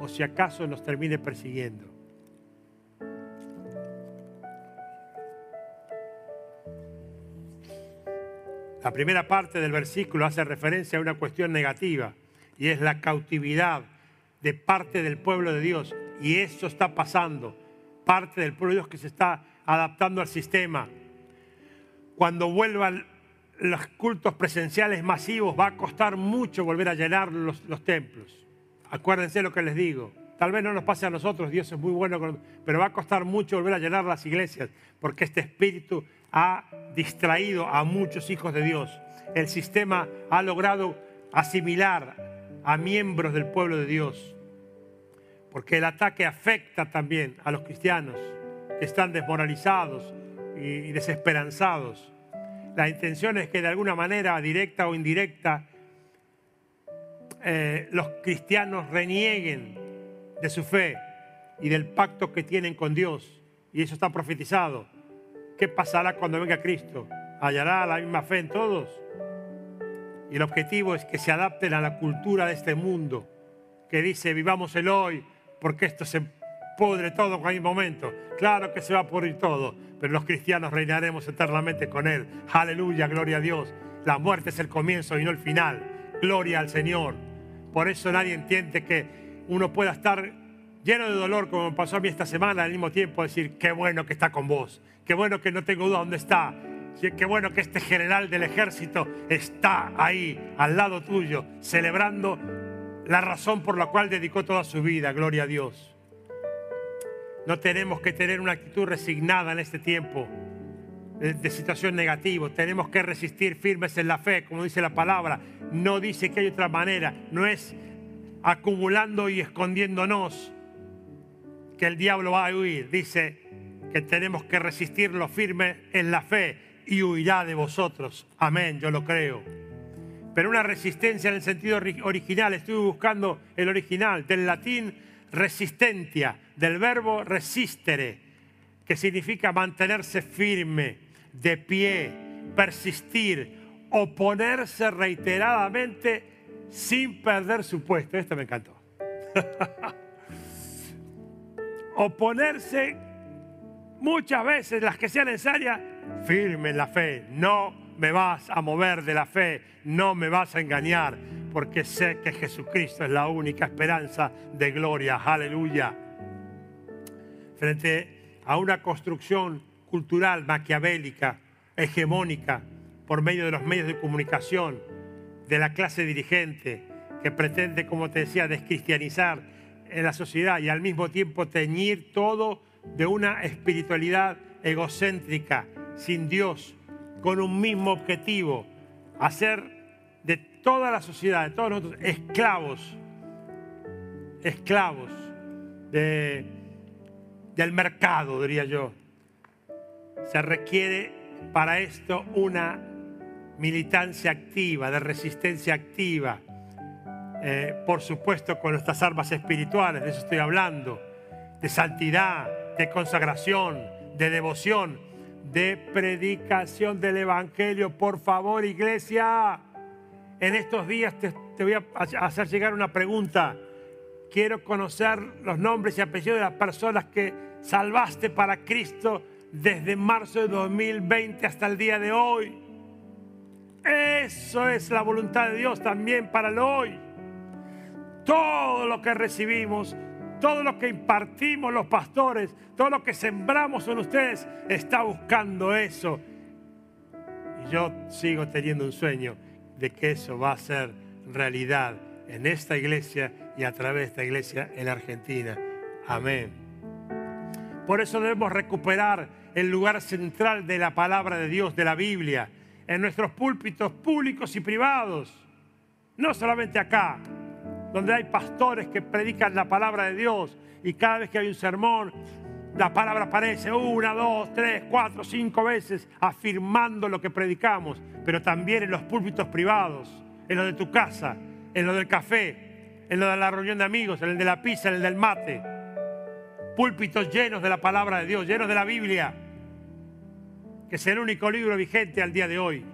o si acaso nos termine persiguiendo. La primera parte del versículo hace referencia a una cuestión negativa y es la cautividad de parte del pueblo de Dios. Y eso está pasando. Parte del pueblo de Dios que se está adaptando al sistema. Cuando vuelvan los cultos presenciales masivos va a costar mucho volver a llenar los, los templos. Acuérdense lo que les digo. Tal vez no nos pase a nosotros, Dios es muy bueno, pero va a costar mucho volver a llenar las iglesias, porque este espíritu ha distraído a muchos hijos de Dios. El sistema ha logrado asimilar a miembros del pueblo de Dios, porque el ataque afecta también a los cristianos que están desmoralizados y desesperanzados. La intención es que de alguna manera, directa o indirecta, eh, los cristianos renieguen de su fe y del pacto que tienen con Dios. Y eso está profetizado. ¿Qué pasará cuando venga Cristo? ¿Hallará la misma fe en todos? Y el objetivo es que se adapten a la cultura de este mundo, que dice vivamos el hoy, porque esto se pudre todo en cualquier momento. Claro que se va a pudrir todo, pero los cristianos reinaremos eternamente con Él. Aleluya, gloria a Dios. La muerte es el comienzo y no el final. Gloria al Señor. Por eso nadie entiende que uno pueda estar lleno de dolor, como pasó a mí esta semana, al mismo tiempo decir, qué bueno que está con vos, qué bueno que no tengo duda dónde está, qué bueno que este general del ejército está ahí, al lado tuyo, celebrando la razón por la cual dedicó toda su vida, gloria a Dios. No tenemos que tener una actitud resignada en este tiempo de, situación negativa. Tenemos que resistir firmes en la fe, como dice la palabra. No dice que hay otra manera. No es acumulando y escondiéndonos que el diablo va a huir. Dice que tenemos que resistirlo firme en la fe y huirá de vosotros. Amén, yo lo creo. Pero una resistencia en el sentido original, estuve buscando el original, del latín resistencia, del verbo resistere, que significa mantenerse firme, de pie, persistir, oponerse reiteradamente sin perder su puesto. Esto me encantó. (laughs) oponerse muchas veces, las que sean necesarias, firme en la fe. No me vas a mover de la fe, no me vas a engañar, porque sé que Jesucristo es la única esperanza de gloria. Aleluya. Frente a una construcción cultural maquiavélica, hegemónica, por medio de los medios de comunicación, de la clase dirigente, que pretende, como te decía, descristianizar en la sociedad y al mismo tiempo teñir todo de una espiritualidad egocéntrica, sin Dios, con un mismo objetivo, hacer de toda la sociedad, de todos nosotros, esclavos, esclavos de, del mercado, diría yo. Se requiere para esto una militancia activa, de resistencia activa, eh, por supuesto con nuestras armas espirituales, de eso estoy hablando, de santidad, de consagración, de devoción, de predicación del Evangelio. Por favor, iglesia, en estos días te, voy a hacer llegar una pregunta. Quiero conocer los nombres y apellidos de las personas que salvaste para Cristo desde marzo de 2020 hasta el día de hoy. Eso es la voluntad de Dios también para el hoy. Todo lo que recibimos todo lo que impartimos los pastores, todo lo que sembramos en ustedes, está buscando eso. Y yo sigo teniendo un sueño de que eso va a ser realidad en esta iglesia y a través de esta iglesia en Argentina. Amén. Por eso debemos recuperar el lugar central de la palabra de Dios, de la Biblia, en nuestros púlpitos públicos y privados. No solamente acá, donde hay pastores que predican la palabra de Dios y cada vez que hay un sermón, la palabra aparece una, dos, tres, cuatro, cinco veces afirmando lo que predicamos, pero también en los púlpitos privados, en lo de tu casa, en lo del café, en lo de la reunión de amigos, en el de la pizza, en el del mate. Púlpitos llenos de la palabra de Dios, llenos de la Biblia, que es el único libro vigente al día de hoy.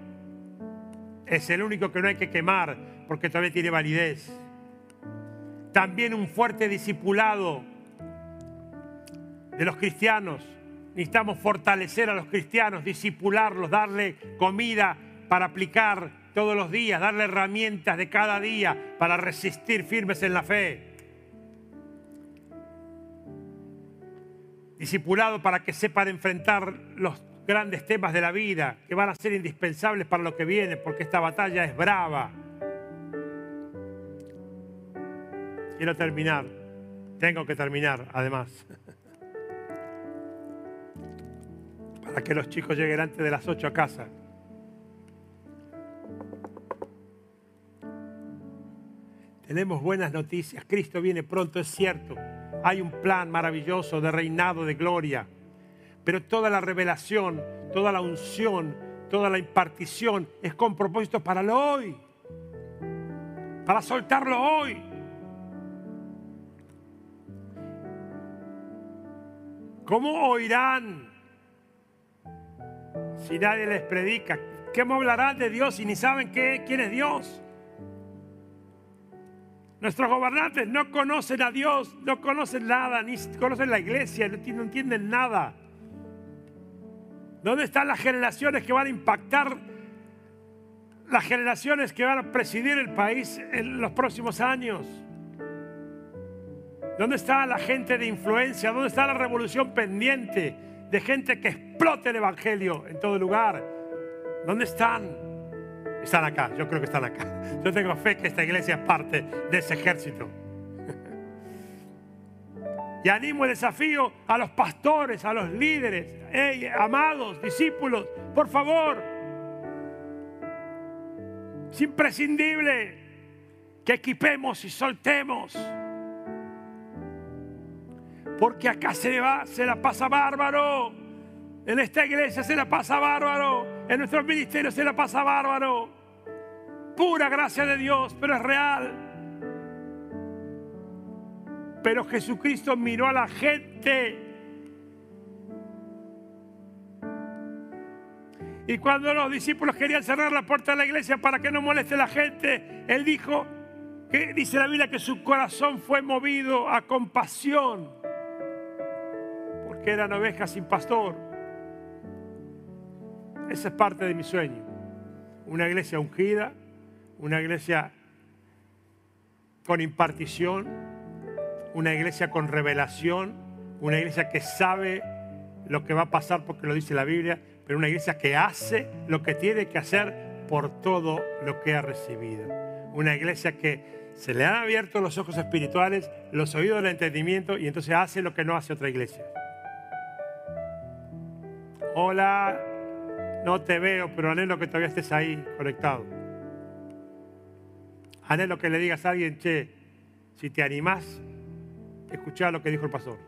Es el único que no hay que quemar porque todavía tiene validez también un fuerte discipulado de los cristianos. Necesitamos fortalecer a los cristianos, discipularlos, darle comida para aplicar todos los días, darle herramientas de cada día para resistir firmes en la fe. Discipulado para que sepan enfrentar los grandes temas de la vida que van a ser indispensables para lo que viene, porque esta batalla es brava. Quiero terminar. Tengo que terminar, además. Para que los chicos lleguen antes de las 8 a casa. Tenemos buenas noticias. Cristo viene pronto, es cierto. Hay un plan maravilloso de reinado de gloria. Pero toda la revelación, toda la unción, toda la impartición es con propósito para lo hoy. Para soltarlo hoy. ¿Cómo oirán si nadie les predica? ¿Cómo hablarán de Dios si ni saben qué, quién es Dios? Nuestros gobernantes no conocen a Dios, no conocen nada, ni conocen la iglesia, no entienden nada. ¿Dónde están las generaciones que van a impactar, las generaciones que van a presidir el país en los próximos años? ¿Dónde está la gente de influencia? ¿Dónde está la revolución pendiente de gente que explote el Evangelio en todo lugar? ¿Dónde están? Están acá, yo creo que están acá. (laughs) Yo tengo fe que esta iglesia es parte de ese ejército. (laughs) Y animo el desafío a los pastores, a los líderes, amados, discípulos, por favor. Es imprescindible que equipemos y soltemos porque acá se, va, se la pasa bárbaro. En esta iglesia se la pasa bárbaro. En nuestros ministerios se la pasa bárbaro. Pura gracia de Dios, pero es real. Pero Jesucristo miró a la gente. Y cuando los discípulos querían cerrar la puerta de la iglesia para que no moleste la gente, Él dijo, que dice la Biblia que su corazón fue movido a compasión, porque eran ovejas sin pastor. Esa es parte de mi sueño. Una iglesia ungida, una iglesia con impartición, una iglesia con revelación, una iglesia que sabe lo que va a pasar porque lo dice la Biblia, pero una iglesia que hace lo que tiene que hacer por todo lo que ha recibido. Una iglesia que se le han abierto los ojos espirituales, los oídos del entendimiento y entonces hace lo que no hace otra iglesia. Hola, no te veo, pero anhelo que todavía estés ahí conectado. Anhelo que le digas a alguien, che, si te animás, escuchá lo que dijo el pastor.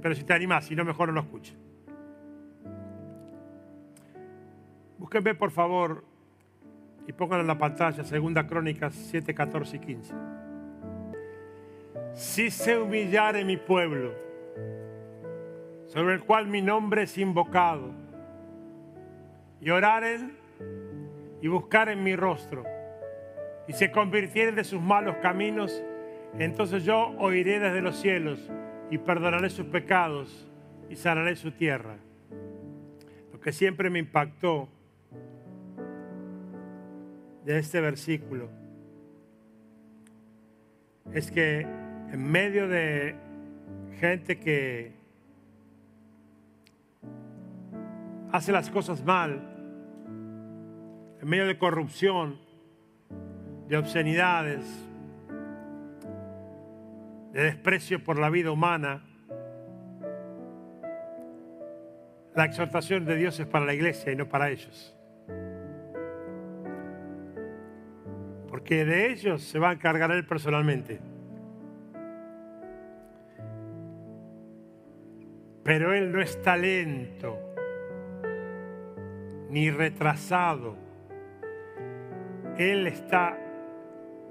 Pero si te animás, si no, mejor no lo escuches. Búsquenme, por favor, y pónganlo en la pantalla, Segunda Crónicas 7, 14 y 15. Si se humillare mi pueblo, sobre el cual mi nombre es invocado, y oraren y buscaren mi rostro, y se convirtieren de sus malos caminos, entonces yo oiré desde los cielos y perdonaré sus pecados y sanaré su tierra. Lo que siempre me impactó de este versículo es que en medio de gente que hace las cosas mal, en medio de corrupción, de obscenidades, de desprecio por la vida humana, la exhortación de Dios es para la iglesia y no para ellos. porque de ellos se va a encargar Él personalmente. Pero Él no está lento ni retrasado. Él está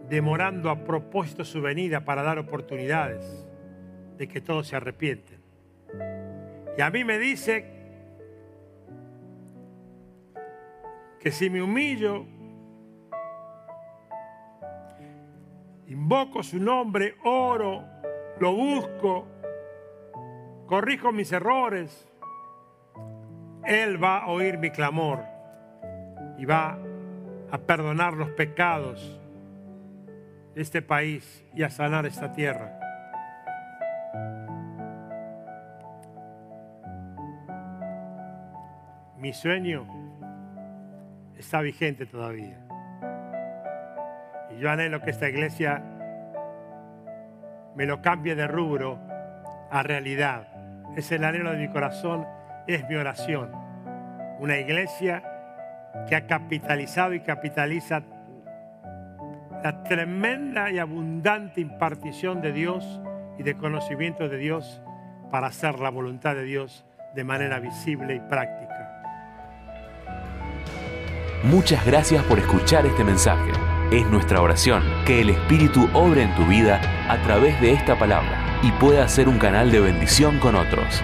demorando a propósito su venida para dar oportunidades de que todos se arrepienten. Y a mí me dice que si me humillo invoco su nombre, oro, lo busco, corrijo mis errores, Él va a oír mi clamor y va a perdonar los pecados de este país y a sanar esta tierra. Mi sueño está vigente todavía. Y yo anhelo que esta iglesia me lo cambie de rubro a realidad. Es el anhelo de mi corazón, es mi oración. Una iglesia que ha capitalizado y capitaliza la tremenda y abundante impartición de Dios y de conocimiento de Dios para hacer la voluntad de Dios de manera visible y práctica. Muchas gracias por escuchar este mensaje. Es nuestra oración que el Espíritu obre en tu vida a través de esta palabra y pueda ser un canal de bendición con otros.